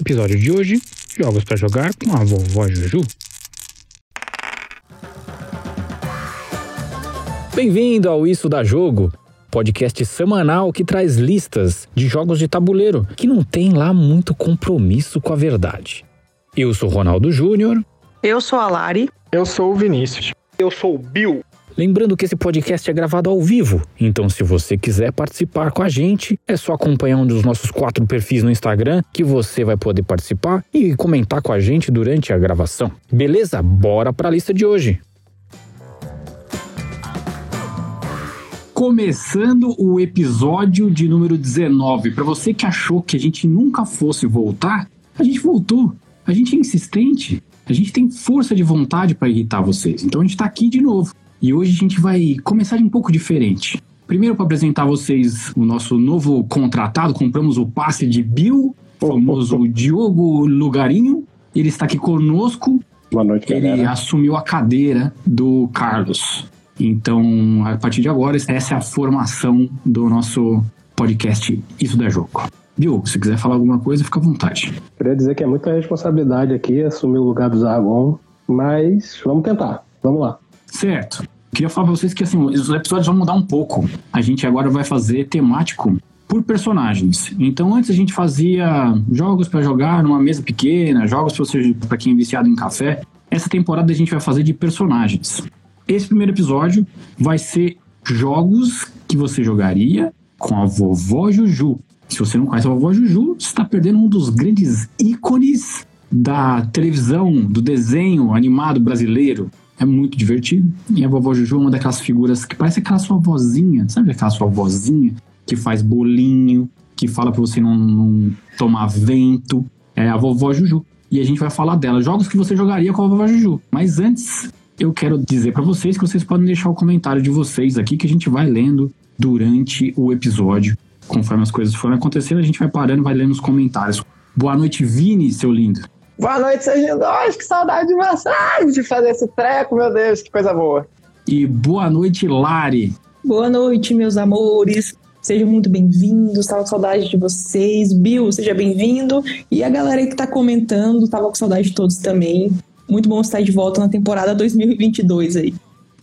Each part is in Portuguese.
Episódio de hoje: Jogos para jogar com a vovó Juju. Bem-vindo ao Isso da Jogo, podcast semanal que traz listas de jogos de tabuleiro que não tem lá muito compromisso com a verdade. Eu sou Ronaldo Júnior. Eu sou a Lari. Eu sou o Vinícius. Eu sou o Bill. Lembrando que esse podcast é gravado ao vivo, então se você quiser participar com a gente, é só acompanhar um dos nossos quatro perfis no Instagram que você vai poder participar e comentar com a gente durante a gravação. Beleza? Bora para a lista de hoje. Começando o episódio de número 19. Para você que achou que a gente nunca fosse voltar, a gente voltou. A gente é insistente. A gente tem força de vontade para irritar vocês. Então a gente está aqui de novo. E hoje a gente vai começar de um pouco diferente. Primeiro, para apresentar a vocês o nosso novo contratado, compramos o passe de Bill, o famoso Diogo Lugarinho. Ele está aqui conosco. Boa noite, Ele galera. assumiu a cadeira do Carlos. Então, a partir de agora, essa é a formação do nosso podcast Isso da Jogo. Bill, se quiser falar alguma coisa, fica à vontade. Queria dizer que é muita responsabilidade aqui assumir o lugar do Zargon, mas vamos tentar. Vamos lá. Certo. Queria falar pra vocês que assim, os episódios vão mudar um pouco. A gente agora vai fazer temático por personagens. Então antes a gente fazia jogos pra jogar numa mesa pequena, jogos para quem é viciado em café. Essa temporada a gente vai fazer de personagens. Esse primeiro episódio vai ser jogos que você jogaria com a vovó Juju. Se você não conhece a vovó Juju, você está perdendo um dos grandes ícones da televisão, do desenho animado brasileiro. É muito divertido. E a vovó Juju é uma daquelas figuras que parece aquela sua vozinha, sabe aquela sua vozinha que faz bolinho, que fala pra você não, não tomar vento. É a vovó Juju. E a gente vai falar dela. Jogos que você jogaria com a vovó Juju. Mas antes, eu quero dizer pra vocês que vocês podem deixar o comentário de vocês aqui que a gente vai lendo durante o episódio. Conforme as coisas forem acontecendo, a gente vai parando e vai lendo os comentários. Boa noite, Vini, seu lindo. Boa noite, seus lindos. Que saudade de vocês de fazer esse treco, meu Deus, que coisa boa. E boa noite, Lari. Boa noite, meus amores. Sejam muito bem-vindos. Tava com saudade de vocês. Bill, seja bem-vindo. E a galera aí que tá comentando, tava com saudade de todos também. Muito bom estar de volta na temporada 2022 aí.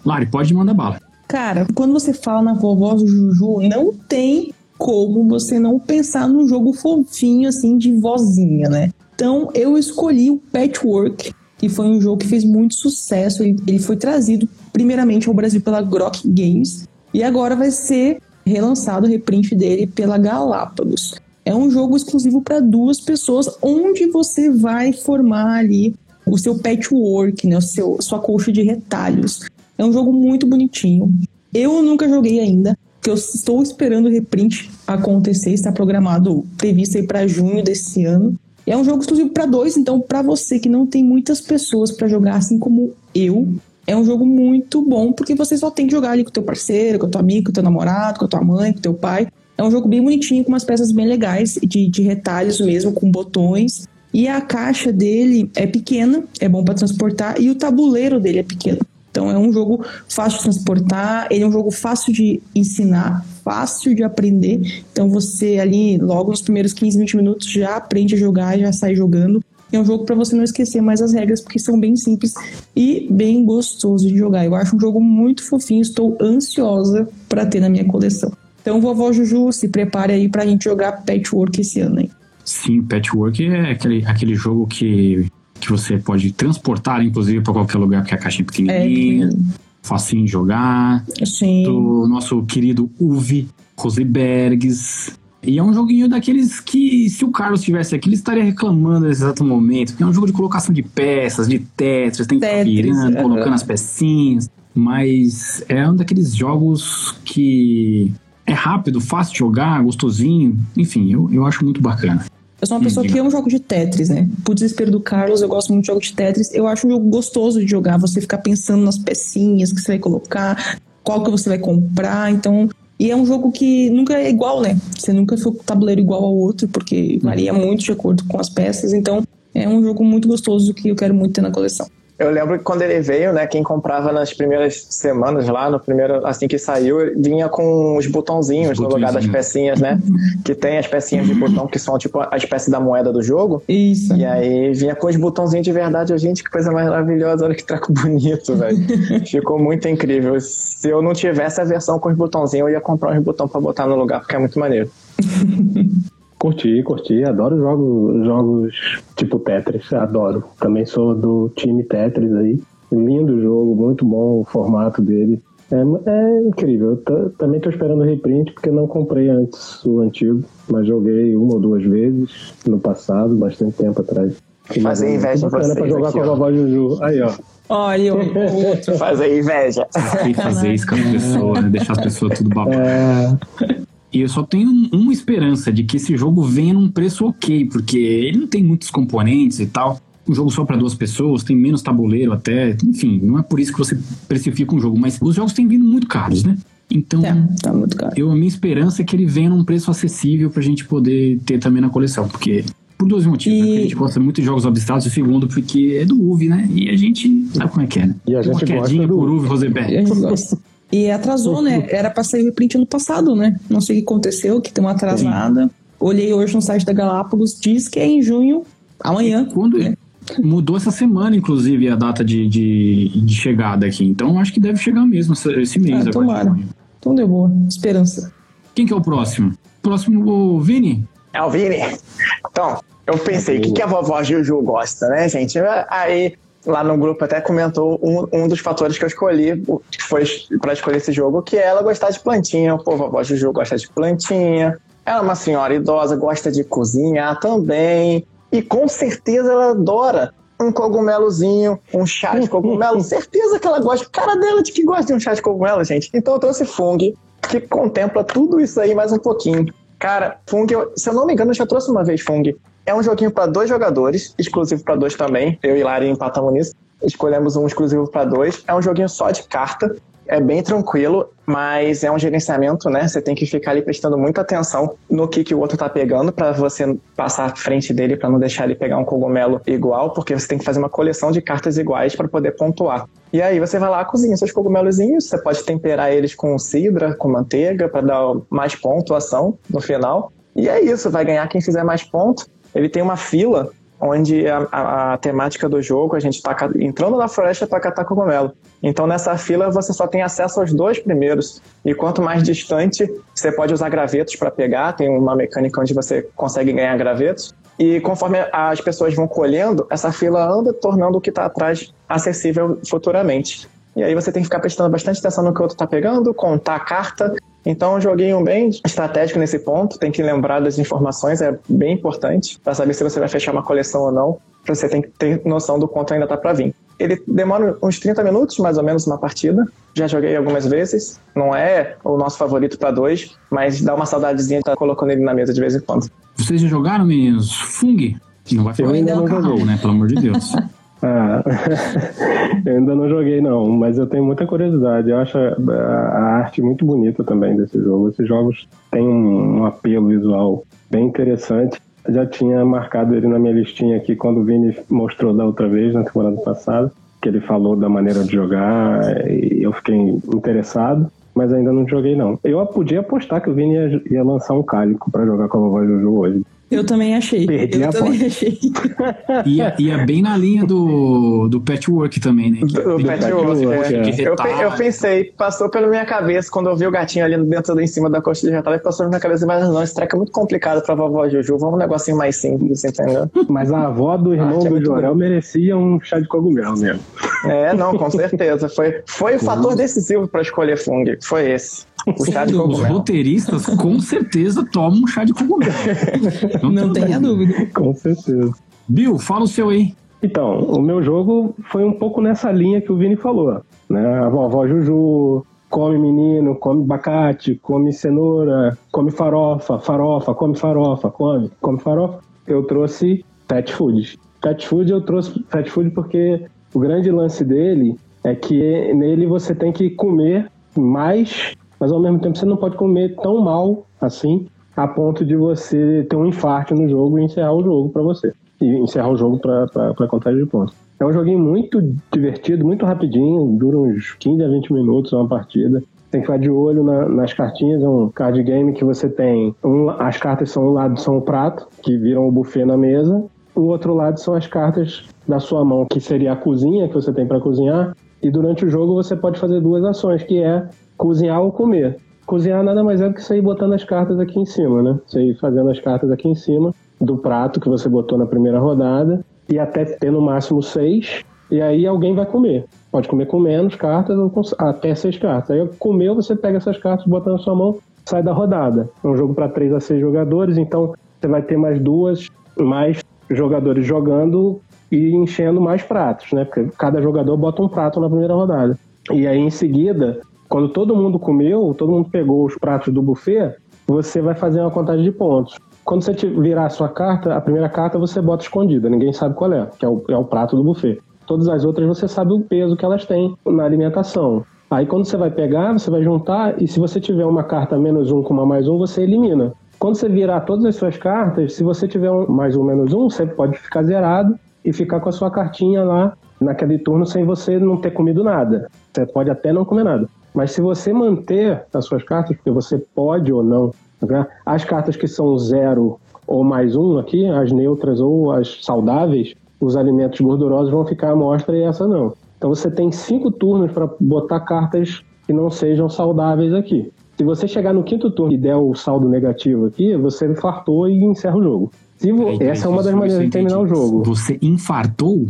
Lari, pode mandar bala. Cara, quando você fala na vovó Juju, não tem como você não pensar num jogo fofinho assim de vozinha, né? Então eu escolhi o Patchwork, que foi um jogo que fez muito sucesso. Ele, ele foi trazido primeiramente ao Brasil pela Grok Games e agora vai ser relançado o reprint dele pela Galápagos. É um jogo exclusivo para duas pessoas, onde você vai formar ali o seu patchwork, né? O seu, sua colcha de retalhos. É um jogo muito bonitinho. Eu nunca joguei ainda, porque eu estou esperando o reprint acontecer, está programado, previsto aí para junho desse ano. É um jogo exclusivo para dois, então para você que não tem muitas pessoas para jogar, assim como eu, é um jogo muito bom, porque você só tem que jogar ali com teu parceiro, com teu amigo, com teu namorado, com tua mãe, com teu pai. É um jogo bem bonitinho, com umas peças bem legais, de, de retalhos mesmo, com botões. E a caixa dele é pequena, é bom para transportar, e o tabuleiro dele é pequeno. Então é um jogo fácil de transportar, ele é um jogo fácil de ensinar, fácil de aprender. Então você ali, logo nos primeiros 15, 20 minutos, já aprende a jogar, já sai jogando. É um jogo para você não esquecer mais as regras, porque são bem simples e bem gostoso de jogar. Eu acho um jogo muito fofinho, estou ansiosa para ter na minha coleção. Então, vovó Juju, se prepare aí pra gente jogar Patchwork esse ano aí. Sim, Patchwork é aquele, aquele jogo que, que você pode transportar, inclusive, para qualquer lugar, porque a caixa é É, pequenininha, facinho de jogar. sim. Do nosso querido Uwe Rosenbergs. E é um joguinho daqueles que, se o Carlos estivesse aqui, ele estaria reclamando nesse exato momento. Porque é um jogo de colocação de peças, de Tetris, tem que ficar virando, aham. colocando as pecinhas. Mas é um daqueles jogos que é rápido, fácil de jogar, gostosinho. Enfim, eu, eu acho muito bacana. Eu sou uma pessoa que ama jogo de Tetris, né? Por desespero do Carlos, eu gosto muito de jogo de Tetris. Eu acho um jogo gostoso de jogar, você ficar pensando nas pecinhas que você vai colocar, qual que você vai comprar, então... E é um jogo que nunca é igual, né? Você nunca foi com o tabuleiro igual ao outro, porque varia muito de acordo com as peças, então é um jogo muito gostoso que eu quero muito ter na coleção. Eu lembro que quando ele veio, né, quem comprava nas primeiras semanas lá, no primeiro, assim que saiu, vinha com os botãozinhos Os no lugar das pecinhas, né? que tem as pecinhas de botão que são tipo a espécie da moeda do jogo. Isso. E aí vinha com os botãozinhos de verdade. Gente, que coisa mais maravilhosa, olha que treco bonito, velho. Ficou muito incrível. Se eu não tivesse a versão com os botãozinhos, eu ia comprar uns botões pra botar no lugar, porque é muito maneiro. Curti, curti. Adoro jogos, jogos tipo Tetris. Adoro. Também sou do time Tetris aí. Lindo jogo, muito bom o formato dele. É, é incrível. Eu também tô esperando o reprint porque não comprei antes o antigo, mas joguei uma ou duas vezes no passado, bastante tempo atrás. Fazer Muito inveja pra vocês jogar aqui, com a vovó Juju. Aí, ó. Olha, o o outro. Fazer inveja. Tem que fazer isso com as pessoas, né? Deixar as pessoas tudo babado. É, E eu só tenho um- uma esperança de que esse jogo venha num preço ok, porque ele não tem muitos componentes e tal. Um jogo só para duas pessoas, tem menos tabuleiro até. Enfim, não é por isso que você precifica um jogo, mas os jogos têm vindo muito caros, né? Então, É, tá muito caro. eu, a minha esperança é que ele venha num preço acessível pra gente poder ter também na coleção, porque. Por dois motivos. E- né? A gente gosta muito de jogos abstratos, e o segundo, porque é do UV, né? E a gente sabe como é que é, né? E a Tem uma gente gosta quedinha do por UV. UV, Rosenberg. E atrasou, né? Era pra sair o reprint ano passado, né? Não sei o que aconteceu, que tem uma atrasada. Olhei hoje no site da Galápagos, diz que é em junho, amanhã. Quando né? mudou essa semana, inclusive, a data de, de, de chegada aqui. Então, acho que deve chegar mesmo esse, esse mês Ah, agora. tomara. de junho. Então deu boa. Esperança. Quem que é o próximo? Próximo, o Vini. É o Vini. Então, eu pensei, o que, que a vovó Juju gosta, né, gente? Aí, lá no grupo até comentou um, um dos fatores que eu escolhi, que foi pra escolher esse jogo, que é ela gostar de plantinha. Pô, vovó Juju gosta de plantinha. Ela é uma senhora idosa, gosta de cozinhar também. E com certeza ela adora um cogumelozinho, um chá de cogumelo. certeza que ela gosta. Cara dela de que gosta de um chá de cogumelo, gente. Então eu trouxe Fung, que contempla tudo isso aí mais um pouquinho. Cara, Fung, eu- se eu não me engano, eu já trouxe uma vez Fung. É um joguinho para dois jogadores, exclusivo para dois também. Eu e Lari empatamos nisso. Escolhemos um exclusivo para dois. É um joguinho só de carta. É bem tranquilo, mas é um gerenciamento, né? Você tem que ficar ali prestando muita atenção no que, que o outro tá pegando para você passar à frente dele para não deixar ele pegar um cogumelo igual, porque você tem que fazer uma coleção de cartas iguais para poder pontuar. E aí você vai lá, cozinha seus cogumelozinhos, você pode temperar eles com cidra, com manteiga, para dar mais pontuação no final. E é isso, vai ganhar quem fizer mais ponto. Ele tem uma fila onde a, a- a temática do jogo, a gente tá ca- entrando na floresta para catar cogumelo. Então nessa fila você só tem acesso aos dois primeiros. E quanto mais distante, você pode usar gravetos para pegar, tem uma mecânica onde você consegue ganhar gravetos. E conforme as pessoas vão colhendo, essa fila anda tornando o que está atrás acessível futuramente. E aí você tem que ficar prestando bastante atenção no que o outro tá pegando, contar a carta. Então, é um joguinho bem estratégico nesse ponto. Tem que lembrar das informações, é bem importante para saber se você vai fechar uma coleção ou não. Você tem que ter noção do quanto ainda tá para vir. Ele demora uns 30 minutos, mais ou menos, uma partida. Já joguei algumas vezes. Não é o nosso favorito para dois, mas dá uma saudadezinha de estar colocando ele na mesa de vez em quando. Vocês já jogaram, meninos? Fung? Não vai falar Eu ainda não macarrão, joguei. né? Pelo amor de Deus. Ah, eu ainda não joguei não, mas eu tenho muita curiosidade. Eu acho a, a arte muito bonita também desse jogo. Esses jogos têm um, um apelo visual bem interessante. Eu já tinha marcado ele na minha listinha aqui quando o Vini mostrou da outra vez, na temporada passada, que ele falou da maneira de jogar e eu fiquei interessado, mas ainda não joguei não. Eu podia apostar que o Vini ia, ia lançar um cálico pra jogar com a vovó Juju hoje. Eu também achei. Perdi eu a também achei. Ia, ia bem na linha do, do patchwork também, né? Que é Do patchwork, de é. Eu, eu pensei, passou pela minha cabeça quando eu vi o gatinho ali dentro em cima da coxa de retalho, passou pela minha cabeça, mas não, esse treco é muito complicado pra vovó Juju, vamos um negocinho mais simples, entendeu? Mas a avó do irmão Arte é do Jorel merecia um chá de cogumelo mesmo. É, não, com certeza. Foi, foi o fator decisivo pra escolher Fung, foi esse. O chá de Os cogumelo. roteiristas com certeza tomam um chá de cogumelo. Não tenha dúvida. Com certeza. Bill, fala o seu aí. Então, o meu jogo foi um pouco nessa linha que o Vini falou. Né? A vovó Juju come menino, come abacate, come cenoura, come farofa, farofa, come farofa, come, come farofa. Eu trouxe pet food. Pet food eu trouxe pet food porque o grande lance dele é que nele você tem que comer mais, mas ao mesmo tempo você não pode comer tão mal assim, a ponto de você ter um infarto no jogo e encerrar o jogo para você. E encerrar o jogo para contagem de pontos. É um joguinho muito divertido, muito rapidinho, dura uns 15 a 20 minutos uma partida. Tem que ficar de olho na, nas cartinhas, é um card game que você tem. Um, as cartas são um lado são o prato, que viram o buffet na mesa. O outro lado são as cartas da sua mão, que seria a cozinha que você tem para cozinhar. E durante o jogo você pode fazer duas ações, que é cozinhar ou comer. Cozinhar nada mais é do que sair botando as cartas aqui em cima, né? Você ir fazendo as cartas aqui em cima do prato que você botou na primeira rodada e até ter no máximo seis, e aí alguém vai comer. Pode comer com menos cartas ou com até seis cartas. Aí comeu, você pega essas cartas, bota na sua mão, sai da rodada. É um jogo para três a seis jogadores, então você vai ter mais duas, mais jogadores jogando e enchendo mais pratos, né? Porque cada jogador bota um prato na primeira rodada. E aí em seguida, quando todo mundo comeu, todo mundo pegou os pratos do buffet, você vai fazer uma contagem de pontos. Quando você virar a sua carta, a primeira carta você bota escondida, ninguém sabe qual é, que é o, é o prato do buffet. Todas as outras você sabe o peso que elas têm na alimentação. Aí quando você vai pegar, você vai juntar e se você tiver uma carta menos um com uma mais um, você elimina. Quando você virar todas as suas cartas, se você tiver um mais um menos um, você pode ficar zerado e ficar com a sua cartinha lá naquele turno sem você não ter comido nada. Você pode até não comer nada. Mas se você manter as suas cartas, porque você pode ou não né? As cartas que são zero ou mais um aqui, as neutras ou as saudáveis, os alimentos gordurosos vão ficar à mostra e essa não. Então você tem cinco turnos para botar cartas que não sejam saudáveis aqui. Se você chegar no quinto turno e der o saldo negativo aqui, você infartou e encerra o jogo. Vo... Essa é uma das maneiras de terminar o jogo. Você infartou?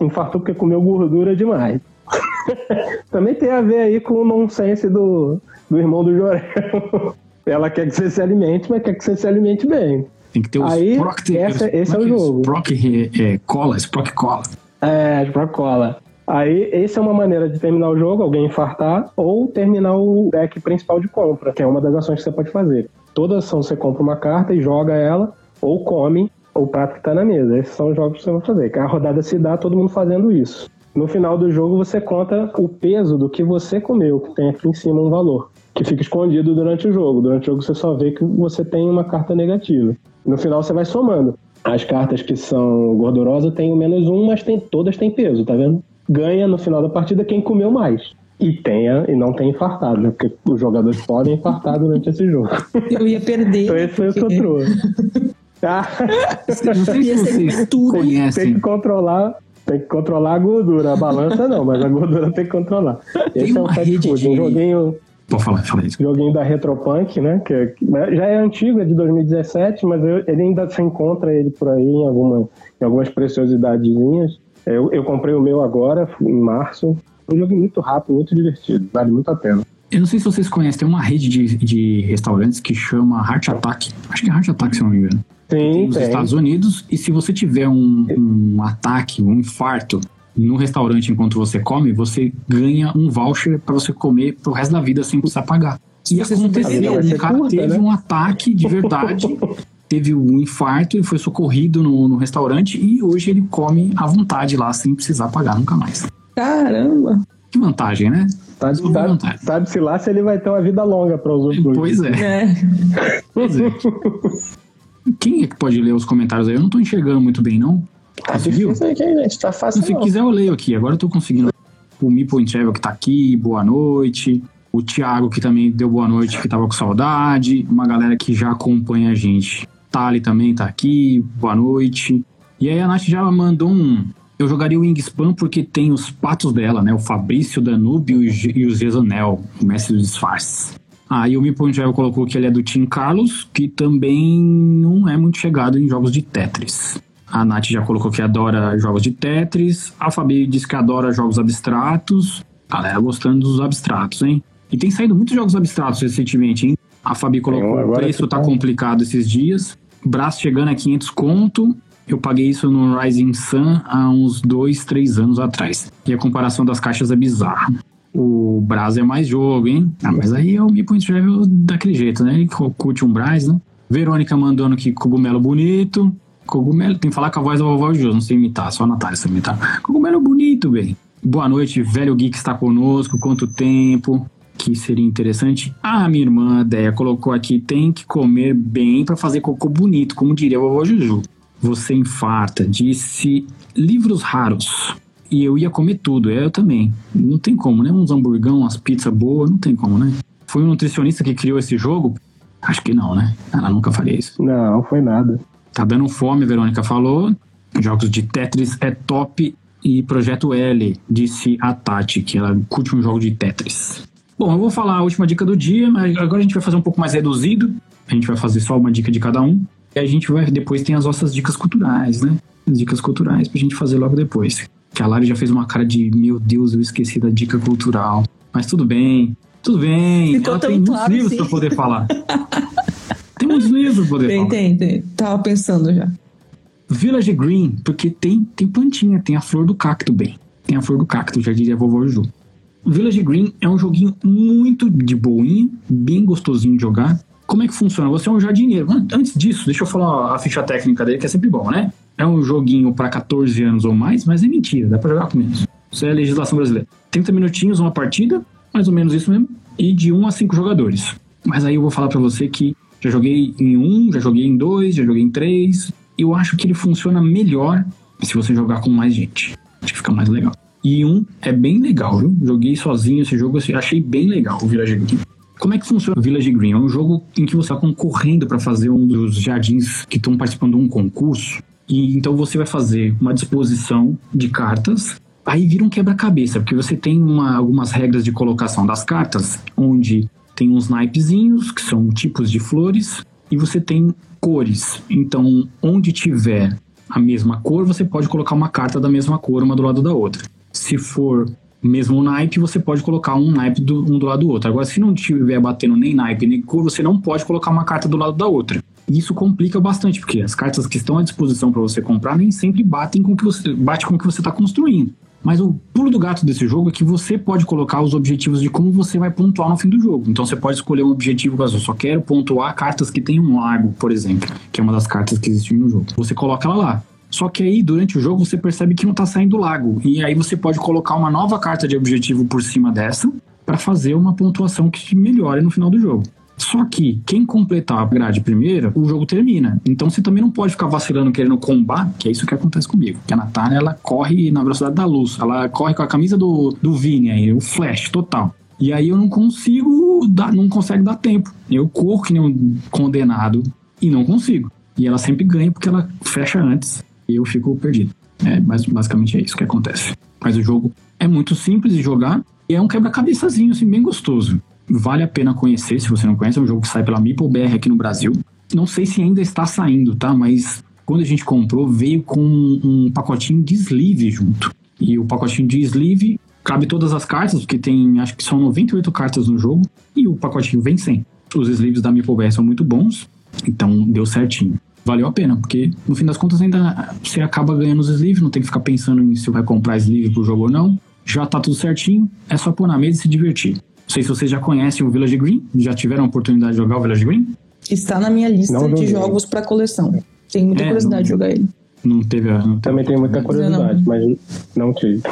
Infartou porque comeu gordura demais. Também tem a ver aí com o nonsense do, do irmão do Jorel. Ela quer que você se alimente, mas quer que você se alimente bem. Tem que ter os Aí, essa, esse é, é o jogo. Proc é, cola, Sprock cola. É, Sprock cola. Aí, essa é uma maneira de terminar o jogo, alguém infartar, ou terminar o deck principal de compra, que é uma das ações que você pode fazer. Toda ação você compra uma carta e joga ela, ou come o prato que está na mesa. Esses são os jogos que você vai fazer. Que a rodada se dá todo mundo fazendo isso. No final do jogo, você conta o peso do que você comeu, que tem aqui em cima um valor que fica escondido durante o jogo. Durante o jogo você só vê que você tem uma carta negativa. No final você vai somando. As cartas que são gordurosas têm o menos um, mas tem, todas têm peso, tá vendo? Ganha no final da partida quem comeu mais. E tenha e não tem infartado, né? Porque os jogadores podem infartar durante esse jogo. Eu ia perder. então esse foi o que eu trouxe. Tá? Não sei se vocês conhecem. Tem que controlar tem que controlar a gordura. A balança não, mas a gordura tem que controlar. Esse tem é um pet food, de... um joguinho Pode falar, fala isso. Joguinho da Retropunk, né? Que, que, já é antigo, é de 2017, mas eu, ele ainda se encontra ele por aí em, alguma, em algumas preciosidadezinhas. Eu, eu comprei o meu agora, em março. Um jogo muito rápido, muito divertido, vale muito a pena. Eu não sei se vocês conhecem, tem uma rede de, de restaurantes que chama Heart Attack. Acho que é Heart Attack, se não me engano. Sim, nos tem. Estados Unidos. E se você tiver um, um ataque, um infarto no restaurante enquanto você come, você ganha um voucher para você comer pro resto da vida sem precisar pagar. E aconteceu, um cara curta, teve né? um ataque de verdade, teve um infarto e foi socorrido no, no restaurante e hoje ele come à vontade lá sem precisar pagar nunca mais. Caramba! Que vantagem, né? Sabe, sabe, sabe-se lá se ele vai ter uma vida longa para os outros. Pois é. é. Pois é. Quem é que pode ler os comentários aí? Eu não tô enxergando muito bem, não. Tá difícil aqui, gente. Tá fácil. Se não. quiser, eu leio aqui. Agora eu tô conseguindo. O Meeple Travel que tá aqui, boa noite. O Thiago que também deu boa noite, que tava com saudade. Uma galera que já acompanha a gente. Tali também tá aqui, boa noite. E aí a Nath já mandou um. Eu jogaria o Wingspan porque tem os patos dela, né? O Fabrício, Danúbio e o Zezanel, o mestre dos disfarces. Aí ah, o Travel colocou que ele é do Team Carlos, que também não é muito chegado em jogos de Tetris. A Nath já colocou que adora jogos de Tetris. A Fabi disse que adora jogos abstratos. Galera gostando dos abstratos, hein? E tem saído muitos jogos abstratos recentemente, hein? A Fabi colocou o preço tá, tá complicado esses dias. Braço chegando a 500 conto. Eu paguei isso no Rising Sun há uns 2, 3 anos atrás. E a comparação das caixas é bizarra. O Brás é mais jogo, hein? Ah, mas aí é o Me Point Travel daquele jeito, né? Ele curte um Brás, né? Verônica mandando que cogumelo bonito. Cogumelo, tem que falar com a voz da vovó Jô, não sei imitar, só a Natália sabe imitar. Cogumelo bonito, bem. Boa noite, velho geek está conosco, quanto tempo. que seria interessante. Ah, minha irmã Deia colocou aqui: tem que comer bem para fazer cocô bonito, como diria a vovó Juju. Você infarta, disse livros raros. E eu ia comer tudo, eu também. Não tem como, né? Uns hamburgão, umas pizzas boas, não tem como, né? Foi um nutricionista que criou esse jogo? Acho que não, né? Ela nunca faria isso. Não, foi nada. Tá dando fome, a Verônica falou. Jogos de Tetris é top e Projeto L, disse a Tati, que ela curte um jogo de Tetris. Bom, eu vou falar a última dica do dia, mas agora a gente vai fazer um pouco mais reduzido. A gente vai fazer só uma dica de cada um. E a gente vai depois tem as nossas dicas culturais, né? As dicas culturais pra gente fazer logo depois. Que a Lari já fez uma cara de meu Deus, eu esqueci da dica cultural. Mas tudo bem, tudo bem. Ficou Ela tem muitos claro, livros sim. pra poder falar. tem muitos livros pra poder Tem, falar. tem, tem. Tava pensando já. Village Green, porque tem, tem plantinha, tem a flor do cacto, bem. Tem a flor do cacto, já diria a vovó Ju. Village Green é um joguinho muito de boinha, bem gostosinho de jogar. Como é que funciona? Você é um jardineiro. An- Antes disso, deixa eu falar a ficha técnica dele, que é sempre bom, né? É um joguinho para 14 anos ou mais, mas é mentira, dá pra jogar com menos. Isso é a legislação brasileira. 30 minutinhos, uma partida, mais ou menos isso mesmo, e de 1 a 5 jogadores. Mas aí eu vou falar pra você que já joguei em 1, já joguei em 2, já joguei em 3. Eu acho que ele funciona melhor se você jogar com mais gente. Acho que fica mais legal. E um é bem legal, viu? Joguei sozinho esse jogo, achei bem legal o Village Green. Como é que funciona o Village Green? É um jogo em que você está concorrendo para fazer um dos jardins que estão participando de um concurso. E então você vai fazer uma disposição de cartas. Aí vira um quebra-cabeça, porque você tem uma- algumas regras de colocação das cartas, onde tem uns naipezinhos, que são tipos de flores, e você tem cores. Então, onde tiver a mesma cor, você pode colocar uma carta da mesma cor uma do lado da outra. Se for mesmo naipe, você pode colocar um naipe do, um do lado do outro. Agora, se não tiver batendo nem naipe nem cor, você não pode colocar uma carta do lado da outra. Isso complica bastante, porque as cartas que estão à disposição para você comprar nem sempre batem com o que você bate com o que você está construindo. Mas o pulo do gato desse jogo é que você pode colocar os objetivos de como você vai pontuar no fim do jogo. Então você pode escolher um objetivo, caso eu só quero pontuar cartas que tem um lago, por exemplo, que é uma das cartas que existe no jogo. Você coloca ela lá. Só que aí, durante o jogo, você percebe que não tá saindo do lago. E aí você pode colocar uma nova carta de objetivo por cima dessa para fazer uma pontuação que melhore no final do jogo. Só que quem completar a grade primeiro, o jogo termina. Então você também não pode ficar vacilando querendo combar, que é isso que acontece comigo. Que a Natália, ela corre na velocidade da luz. Ela corre com a camisa do, do Vini aí, o flash total. E aí eu não consigo dar, não consegue dar tempo. Eu corro que nem um condenado e não consigo. E ela sempre ganha porque ela fecha antes e eu fico perdido. É, mas basicamente é isso que acontece. Mas o jogo é muito simples de jogar e é um quebra-cabeçazinho, assim, bem gostoso. Vale a pena conhecer, se você não conhece, é um jogo que sai pela Meeple BR aqui no Brasil. Não sei se ainda está saindo, tá? Mas quando a gente comprou, veio com um pacotinho de sleeve junto. E o pacotinho de sleeve cabe todas as cartas, porque tem, acho que são 98 cartas no jogo, e o pacotinho vem sem. Os sleeves da Meeple BR são muito bons, então deu certinho. Valeu a pena, porque no fim das contas ainda você acaba ganhando os sleeves, não tem que ficar pensando em se vai comprar sleeve pro jogo ou não. Já tá tudo certinho, é só pôr na mesa e se divertir. Não sei se vocês já conhecem o Village Green, já tiveram a oportunidade de jogar o Village Green? Está na minha lista Não de joguei. jogos para coleção. Tenho muita É, curiosidade não- de jogar ele. Não teve a. Não teve Também tenho muita curiosidade, mas não tive.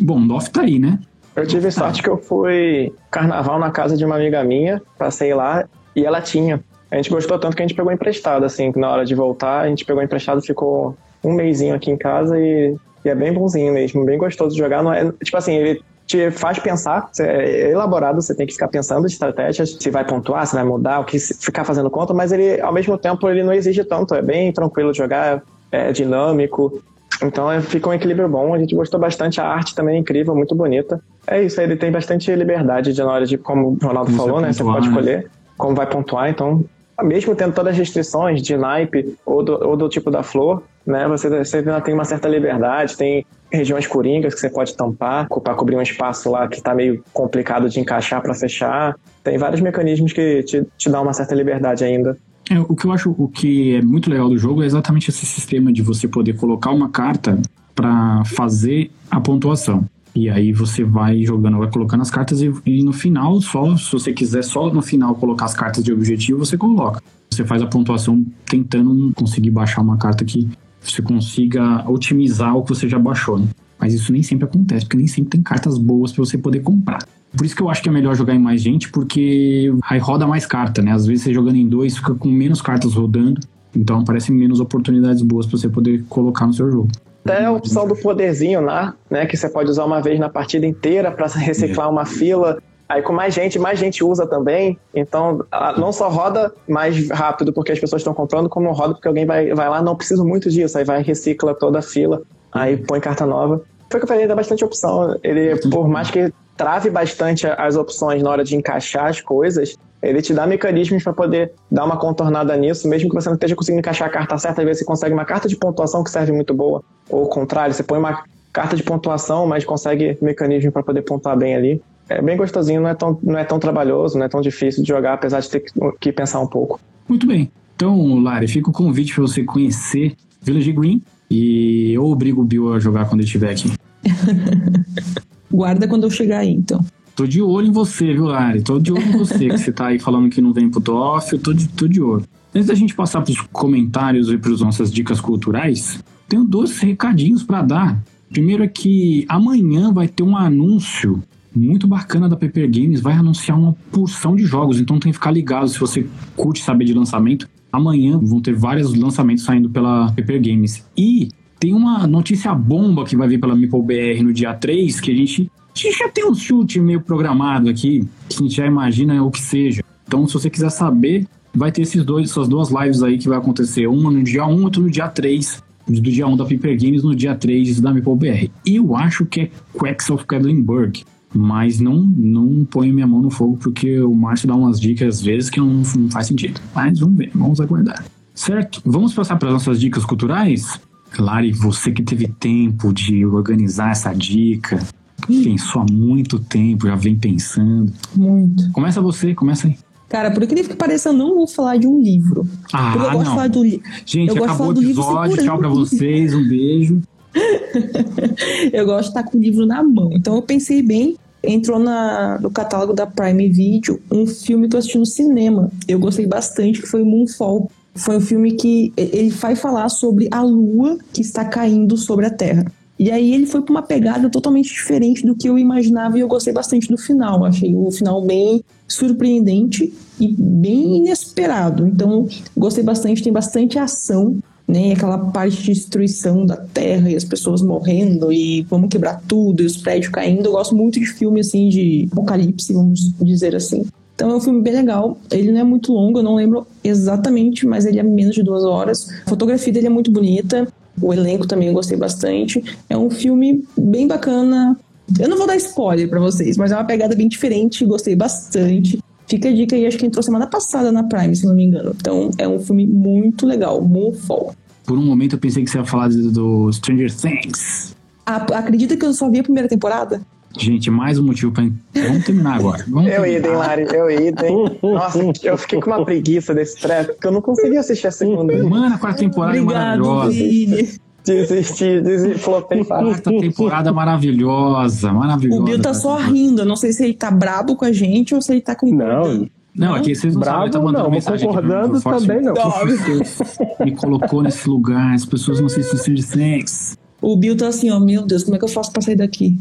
Bom, o Doff tá aí, né? Eu tive sorte que eu fui carnaval na casa de uma amiga minha, passei lá e ela tinha. A gente gostou tanto que a gente pegou emprestado, assim, na hora de voltar, a gente pegou emprestado, ficou um mêsinho aqui em casa e, e é bem bonzinho mesmo, bem gostoso de jogar. Não é, tipo assim, ele te faz pensar, cê- é elaborado, você tem que ficar pensando de estratégias, se vai pontuar, se vai mudar, o que ficar fazendo conta, mas ele, ao mesmo tempo, ele não exige tanto, é bem tranquilo de jogar, é dinâmico. Então é, fica um equilíbrio bom. A gente gostou bastante. A arte também é incrível, muito bonita. É isso, ele tem bastante liberdade de, na hora de, como o Ronaldo Como falou, você né? Você pontuar, pode né? escolher como vai pontuar. Então, mesmo tendo todas as restrições de naipe ou do, ou do tipo da flor, né? Você, você ainda tem uma certa liberdade. Tem regiões coringas que você pode tampar para cobrir um espaço lá que está meio complicado de encaixar para fechar. Tem vários mecanismos que te, te dão uma certa liberdade ainda. É, o que eu acho o que é muito legal do jogo é exatamente esse sistema de você poder colocar uma carta para fazer a pontuação. E aí você vai jogando, vai colocando as cartas e, e no final, só se você quiser só no final colocar as cartas de objetivo, você coloca. Você faz a pontuação tentando conseguir baixar uma carta que você consiga otimizar o que você já baixou. Né? Mas isso nem sempre acontece, porque nem sempre tem cartas boas para você poder comprar. Por isso que eu acho que é melhor jogar em mais gente, porque aí roda mais carta, né? Às vezes você jogando em dois fica com menos cartas rodando, então aparecem menos oportunidades boas para você poder colocar no seu jogo. Até a opção do poderzinho lá, né? Que você pode usar uma vez na partida inteira para reciclar uma fila. Aí com mais gente, mais gente usa também. Então, não só roda mais rápido porque as pessoas estão comprando, como roda porque alguém vai, vai lá, não preciso muito disso. Aí vai recicla toda a fila, aí põe carta nova. Foi o que eu falei, dá bastante opção. Ele, por mais que trave bastante as opções na hora de encaixar as coisas, ele te dá mecanismos para poder dar uma contornada nisso, mesmo que você não esteja conseguindo encaixar a carta certa, às vezes você consegue uma carta de pontuação que serve muito boa, ou o contrário, você põe uma carta de pontuação, mas consegue mecanismo para poder pontuar bem ali. É bem gostosinho, não é, tão, não é tão trabalhoso, não é tão difícil de jogar, apesar de ter que pensar um pouco. Muito bem. Então, Lari, fica o convite para você conhecer Village Green e eu obrigo o Bill a jogar quando ele estiver aqui. Guarda quando eu chegar aí, então. Tô de olho em você, viu, Lari? Tô de olho em você, que você tá aí falando que não vem pro TOF, eu tô de, tô de olho. Antes da gente passar pros comentários e pras nossas dicas culturais, tenho dois recadinhos para dar. Primeiro é que amanhã vai ter um anúncio muito bacana da Paper Games, vai anunciar uma porção de jogos, então tem que ficar ligado se você curte saber de lançamento. Amanhã vão ter vários lançamentos saindo pela Paper Games. E tem uma notícia bomba que vai vir pela MeepleBR no dia 3, que a gente a gente já tem um chute meio programado aqui, que a gente já imagina o que seja. Então, se você quiser saber, vai ter esses dois, essas duas lives aí que vai acontecer. Uma no dia 1, outra no dia 3. Do dia 1 da Paper Games, no dia 3 da MeepleBR. Eu acho que é Quacks of Quedlinburg. Mas não, não ponho minha mão no fogo, porque o Márcio dá umas dicas às vezes que não, não faz sentido. Mas vamos ver, vamos aguardar. Certo? Vamos passar para as nossas dicas culturais? Lari, você que teve tempo de organizar essa dica, Pensou há muito tempo, já vem pensando. Muito. Começa você, começa aí. Cara, por incrível que pareça, eu não vou falar de um livro. Ah, eu gosto não. de falar do livro. Gente, eu acabou o episódio. Tchau pra vocês, um beijo. eu gosto de estar com o livro na mão. Então eu pensei bem. Entrou na, no catálogo da Prime Video um filme que eu assisti no cinema. Eu gostei bastante, que foi Moonfall. Foi um filme que ele vai falar sobre a lua que está caindo sobre a Terra. E aí ele foi para uma pegada totalmente diferente do que eu imaginava e eu gostei bastante do final. Achei o final bem surpreendente e bem inesperado. Então, gostei bastante, tem bastante ação, né? Aquela parte de destruição da terra e as pessoas morrendo e vamos quebrar tudo e os prédios caindo. Eu gosto muito de filme assim de apocalipse, vamos dizer assim. Então é um filme bem legal. Ele não é muito longo, eu não lembro exatamente, mas ele é menos de duas horas. A fotografia dele é muito bonita. O elenco também eu gostei bastante. É um filme bem bacana. Eu não vou dar spoiler para vocês, mas é uma pegada bem diferente, gostei bastante. Fica a dica aí, acho que entrou semana passada na Prime, se não me engano. Então é um filme muito legal, Moonfall. Por um momento eu pensei que você ia falar do Stranger Things. Ah, acredita que eu só vi a primeira temporada? Gente, mais um motivo pra. Vamos terminar agora. Vamos eu terminar. idem, Lari, eu idem. Nossa, eu fiquei com uma preguiça desse treco, porque eu não consegui assistir a segunda. Mano, a quarta temporada é Obrigado, maravilhosa. Vini. Desisti, desisti, flopei. Quarta temporada maravilhosa, maravilhosa. O Bill tá só rindo. Eu não sei se ele tá brabo com a gente ou se ele tá com. Não, Não, aqui vocês não sabem, bravo ele tá mandando não, mensagem aqui pra mim, concordando faço- também não. Me colocou nesse lugar, as pessoas não assistem Stranger Things. O Bill tá assim, ó, meu Deus, como é que eu faço pra sair daqui?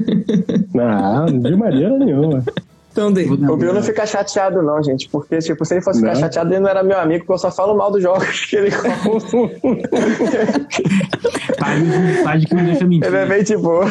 Não, de maneira nenhuma. Então, dei. O Bill não fica chateado, não, gente. Porque, tipo, se ele fosse ficar Não. chateado, ele não era meu amigo, porque eu só falo mal dos jogos que ele compra. Tá aí uma mensagem que me deixa mentir. ele é bem de boa.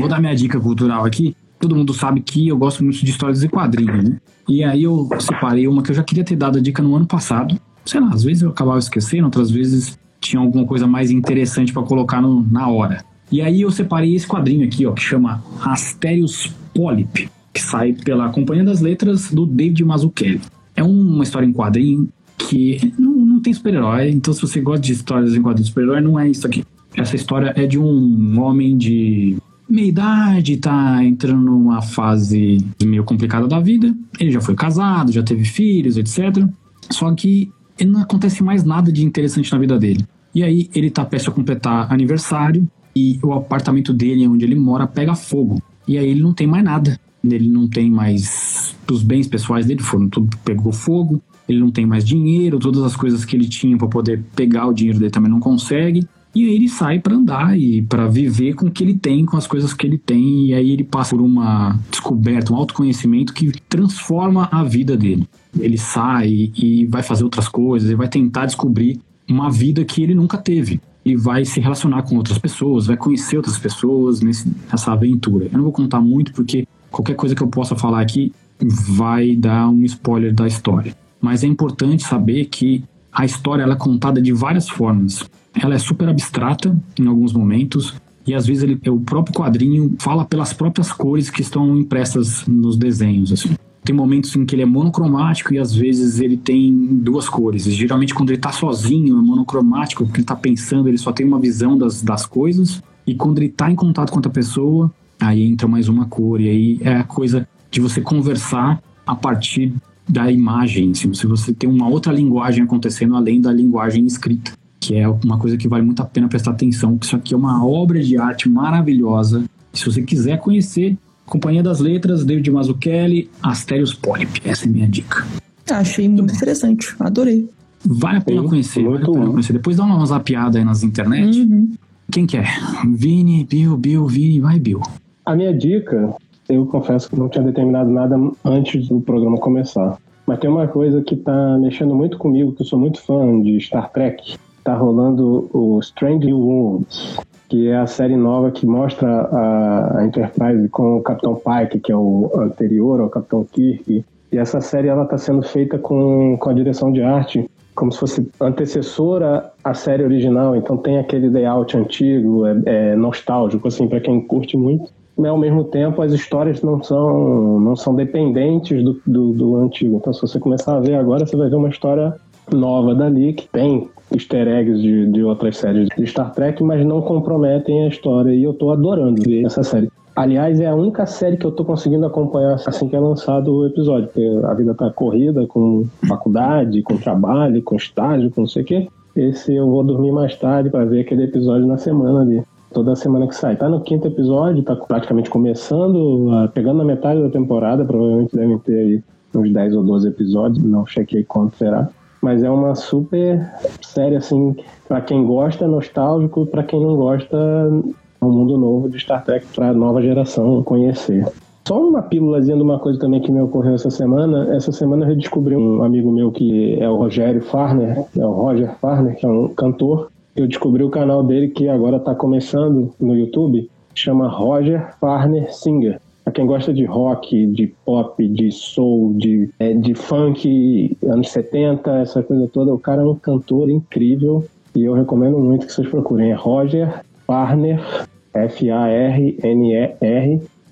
Vou dar minha dica cultural aqui. Todo mundo sabe que eu gosto muito de histórias e quadrinhos, né? E aí eu separei uma que eu já queria ter dado a dica no ano passado. Sei lá, às vezes eu acabava esquecendo, outras vezes tinha alguma coisa mais interessante pra colocar no- na hora. E aí eu separei esse quadrinho aqui, ó, que chama Asterios Polyp, que sai pela Companhia das Letras do David Mazzucchelli. É uma história em quadrinho que não, não tem super-herói, então se você gosta de histórias em quadrinhos de super-herói, não é isso aqui. Essa história é de um homem de meia idade, tá entrando numa fase meio complicada da vida. Ele já foi casado, já teve filhos, etc. Só que ele não acontece mais nada de interessante na vida dele. E aí ele tá prestes a completar aniversário e o apartamento dele, onde ele mora, pega fogo. E aí ele não tem mais nada. Ele não tem mais. Os bens pessoais dele foram tudo pegou fogo. Ele não tem mais dinheiro, todas as coisas que ele tinha para poder pegar o dinheiro dele também não consegue. E aí ele sai para andar e para viver com o que ele tem, com as coisas que ele tem, e aí ele passa por uma descoberta, um autoconhecimento que transforma a vida dele. Ele sai e vai fazer outras coisas, e vai tentar descobrir uma vida que ele nunca teve. E vai se relacionar com outras pessoas, vai conhecer outras pessoas nesse, nessa aventura. Eu não vou contar muito porque qualquer coisa que eu possa falar aqui vai dar um spoiler da história. Mas é importante saber que a história ela é contada de várias formas ela é super abstrata em alguns momentos e às vezes ele, o próprio quadrinho fala pelas próprias cores que estão impressas nos desenhos. Assim. Tem momentos em que ele é monocromático e às vezes ele tem duas cores. Geralmente quando ele está sozinho é monocromático, porque ele está pensando, ele só tem uma visão das, das coisas. E quando ele está em contato com outra pessoa, aí entra mais uma cor. E aí é a coisa de você conversar a partir da imagem. Assim, se você tem uma outra linguagem acontecendo além da linguagem escrita que é uma coisa que vale muito a pena prestar atenção, que isso aqui é uma obra de arte maravilhosa. Se você quiser conhecer, Companhia das Letras, David Mazzucchelli, Asterios Polyp. Essa é a minha dica. Achei muito, muito interessante, adorei. Vale a pena Sim, conhecer, vale a pena conhecer. Depois dá uma zapiada aí nas internet. Uhum. Quem quer? Vini, Bill, Bill, Vini, vai Bill. A minha dica, eu confesso que não tinha determinado nada antes do programa começar. Mas tem uma coisa que tá mexendo muito comigo, que eu sou muito fã de Star Trek, tá rolando o Strange New Worlds, que é a série nova que mostra a, a Enterprise com o Capitão Pike, que é o anterior ao Capitão Kirk. E essa série ela está sendo feita com, com a direção de arte como se fosse antecessora à série original, então tem aquele layout antigo, é, é nostálgico, assim, para quem curte muito. Mas ao mesmo tempo as histórias não são, não são dependentes do, do, do antigo. Então se você começar a ver agora, você vai ver uma história nova dali que tem easter eggs de, de outras séries de Star Trek, mas não comprometem a história. E eu tô adorando ver essa série. Aliás, é a única série que eu tô conseguindo acompanhar assim que é lançado o episódio, porque a vida tá corrida com faculdade, com trabalho, com estágio, com não sei o quê. Esse eu vou dormir mais tarde para ver aquele episódio na semana ali. Toda semana que sai. Tá no quinto episódio, tá praticamente começando, pegando a metade da temporada, provavelmente devem ter aí uns 10 ou 12 episódios, não chequei quanto será mas é uma super série assim para quem gosta nostálgico para quem não gosta é um mundo novo de Star Trek para nova geração conhecer só uma pílulazinha de uma coisa também que me ocorreu essa semana. Essa semana eu redescobri um amigo meu que é o Rogério Farner, é o Roger Farner, que é um cantor. Eu descobri o canal dele que agora está começando no YouTube, chama Roger Farner Singer. Pra quem gosta de rock, de pop, de soul, de, é, de funk, anos 70, essa coisa toda, o cara é um cantor incrível e eu recomendo muito que vocês procurem. É Roger Farner, F-A-R-N-E-R,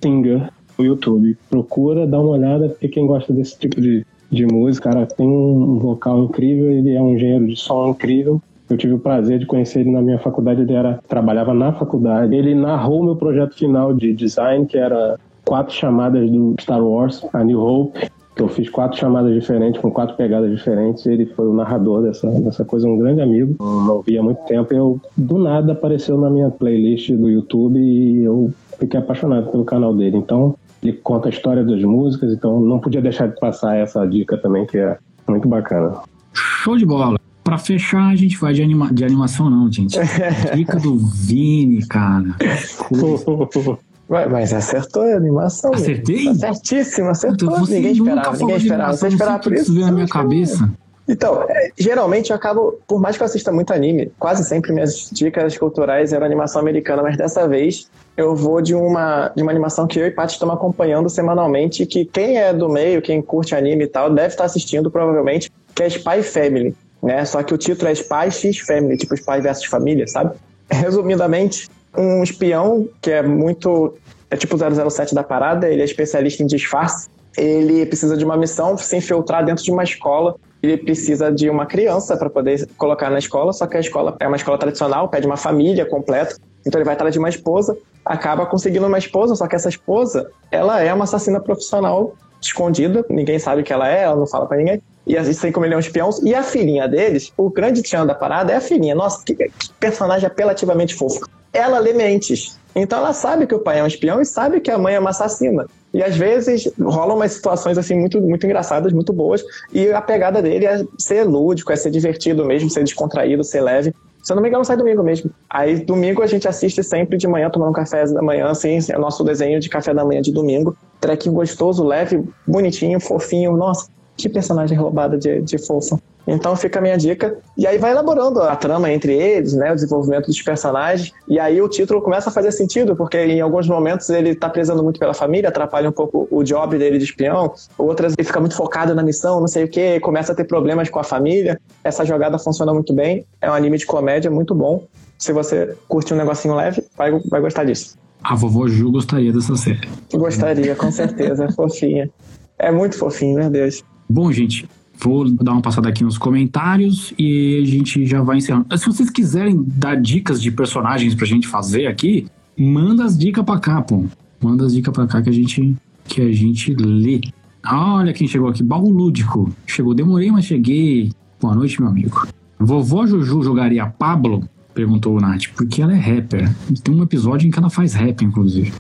Singer, no YouTube. Procura, dá uma olhada, porque quem gosta desse tipo de, de música, cara, tem um vocal incrível, ele é um engenheiro de som incrível. Eu tive o prazer de conhecer ele na minha faculdade, ele era trabalhava na faculdade. Ele narrou meu projeto final de design, que era quatro chamadas do Star Wars, A New Hope, que eu fiz quatro chamadas diferentes, com quatro pegadas diferentes. Ele foi o narrador dessa, dessa coisa, um grande amigo. não via há muito tempo. Eu, do nada, apareceu na minha playlist do YouTube e eu fiquei apaixonado pelo canal dele. Então, ele conta a história das músicas, então não podia deixar de passar essa dica também, que é muito bacana. Show de bola! Pra fechar, a gente vai de, anima de animação, não, gente. Dica do Vini, cara. Mas acertou a animação. Acertei? Tá certíssimo, acertou. Você ninguém esperava, ninguém esperava. Você esperava por isso? veio na minha cabeça. Então, é, geralmente eu acabo, por mais que eu assista muito anime, quase sempre minhas dicas culturais eram animação americana, mas dessa vez eu vou de uma, de uma animação que eu e Paty estamos acompanhando semanalmente, que quem é do meio, quem curte anime e tal, deve estar assistindo provavelmente, que é Spy Family, né? Só que o título é Spy X Family, tipo Spy versus Família, sabe? Resumidamente, um espião que é muito. É tipo 007 da parada, ele é especialista em disfarce. Ele precisa de uma missão, se infiltrar dentro de uma escola. Ele precisa de uma criança para poder colocar na escola, só que a escola é uma escola tradicional, pede uma família completa. Então ele vai atrás de uma esposa, acaba conseguindo uma esposa, só que essa esposa, ela é uma assassina profissional escondida, ninguém sabe que ela é, ela não fala para ninguém. E assim como ele é um espião. E a filhinha deles, o grande tchan da parada é a filhinha. Nossa, que, que personagem apelativamente fofo ela lê mentes. Então ela sabe que o pai é um espião e sabe que a mãe é uma assassina. E às vezes rolam umas situações assim muito, muito engraçadas, muito boas. E a pegada dele é ser lúdico, é ser divertido mesmo, ser descontraído, ser leve. Se eu não me engano, sai domingo mesmo. Aí domingo a gente assiste sempre de manhã, tomando um café da manhã, assim, é o nosso desenho de café da manhã de domingo. Trequinho gostoso, leve, bonitinho, fofinho. Nossa, que personagem roubada de, de fofo. Então fica a minha dica. E aí vai elaborando a trama entre eles, né? O desenvolvimento dos personagens. E aí o título começa a fazer sentido, porque em alguns momentos ele tá prezando muito pela família, atrapalha um pouco o job dele de espião. Outras ele fica muito focado na missão, não sei o que, começa a ter problemas com a família. Essa jogada funciona muito bem. É um anime de comédia muito bom. Se você curte um negocinho leve, vai, vai gostar disso. A vovó Ju gostaria dessa série. Gostaria, com certeza. É fofinha. É muito fofinho, meu Deus. Bom, gente, Vou dar uma passada aqui nos comentários e a gente já vai encerrando. Se vocês quiserem dar dicas de personagens pra gente fazer aqui, manda as dicas pra cá, pô. Manda as dicas pra cá que a gente, que a gente lê. Olha quem chegou aqui, baú lúdico. Chegou, demorei, mas cheguei. Boa noite, meu amigo. Vovó Juju jogaria Pablo? Perguntou o Nath. Porque ela é rapper. Tem um episódio em que ela faz rap, inclusive.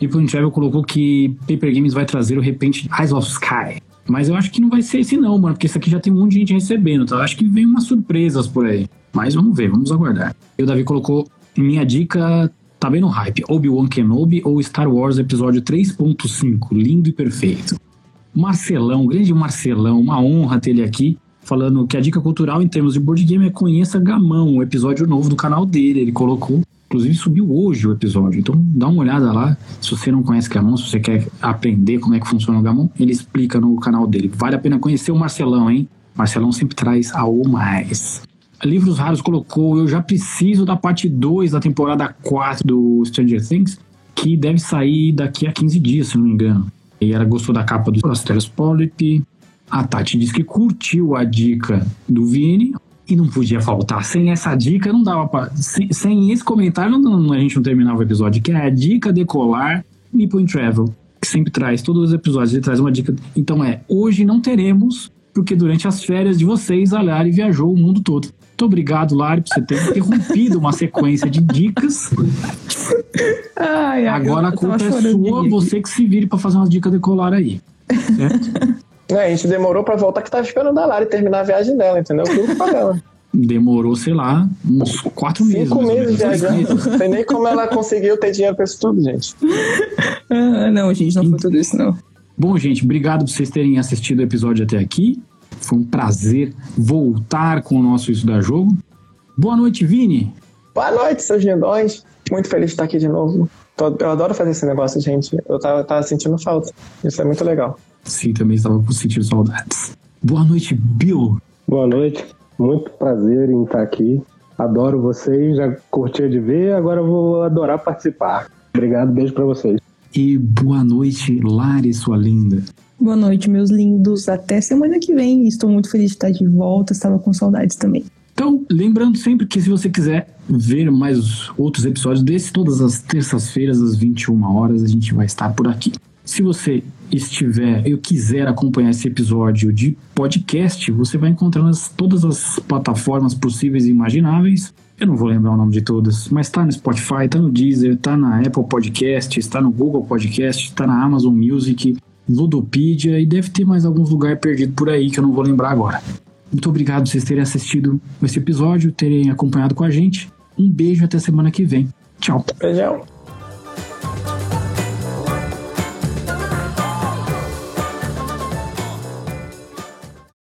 E Travel colocou que Paper Games vai trazer o repente Eyes of Sky. Mas eu acho que não vai ser esse não, mano, porque esse aqui já tem um monte de gente recebendo, tá? Eu acho que vem umas surpresas por aí. Mas vamos ver, vamos aguardar. E o Davi colocou, minha dica tá bem no hype, Obi-Wan Kenobi ou Star Wars Episódio 3.5, lindo e perfeito. Marcelão, grande Marcelão, uma honra ter ele aqui, falando que a dica cultural em termos de board game é conheça Gamão, o episódio novo do canal dele, ele colocou Inclusive subiu hoje o episódio, então dá uma olhada lá. Se você não conhece Gamon, se você quer aprender como é que funciona o Gamon, ele explica no canal dele. Vale a pena conhecer o Marcelão, hein? Marcelão sempre traz algo mais. Livros Raros colocou Eu já preciso da parte 2 da temporada 4 do Stranger Things, que deve sair daqui a 15 dias, se não me engano. E ela gostou da capa do Asteros Polyp. A Tati diz que curtiu a dica do Vini. E não podia faltar. Sem essa dica, não dava pra. Sem, sem esse comentário, não, a gente não terminava o episódio, que é a dica decolar Nippon Travel, que sempre traz, todos os episódios, ele traz uma dica. Então é, hoje não teremos, porque durante as férias de vocês, a Lari viajou o mundo todo. Muito obrigado, Lari, por você ter interrompido uma sequência de dicas. Ai, ai, Agora a culpa é sua, você que se vire para fazer umas dicas decolar aí. Certo? É, a gente demorou pra voltar que tava esperando a Lari terminar a viagem dela, entendeu? Culpa dela. Demorou, sei lá, uns quatro meses. Cinco meses viajando. Não sei nem como ela conseguiu ter dinheiro pra isso tudo, gente. Ah, não, gente, não foi tudo isso, não. Bom, gente, obrigado por vocês terem assistido o episódio até aqui. Foi um prazer voltar com o nosso Isso da Jogo. Boa noite, Vini. Boa noite, seus lindões. Muito feliz de estar aqui de novo. Eu adoro fazer esse negócio, gente. Eu tava, tava sentindo falta. Isso é muito legal. Sim, também estava sentindo saudades. Boa noite, Bill. Boa noite. Muito prazer em estar aqui. Adoro vocês, já curti de ver, agora vou adorar participar. Obrigado, beijo para vocês. E boa noite, Lari, sua linda. Boa noite, meus lindos. Até semana que vem. Estou muito feliz de estar de volta. Estava com saudades também. Então, lembrando sempre que se você quiser ver mais outros episódios desse, todas as terças-feiras, às 21 horas, a gente vai estar por aqui. Se você estiver e quiser acompanhar esse episódio de podcast, você vai encontrar nas todas as plataformas possíveis e imagináveis. Eu não vou lembrar o nome de todas, mas está no Spotify, está no Deezer, está na Apple Podcast, está no Google Podcast, está na Amazon Music, Ludopedia e deve ter mais alguns lugares perdidos por aí que eu não vou lembrar agora. Muito obrigado por vocês terem assistido esse episódio, terem acompanhado com a gente. Um beijo até semana que vem. Tchau. Beijão.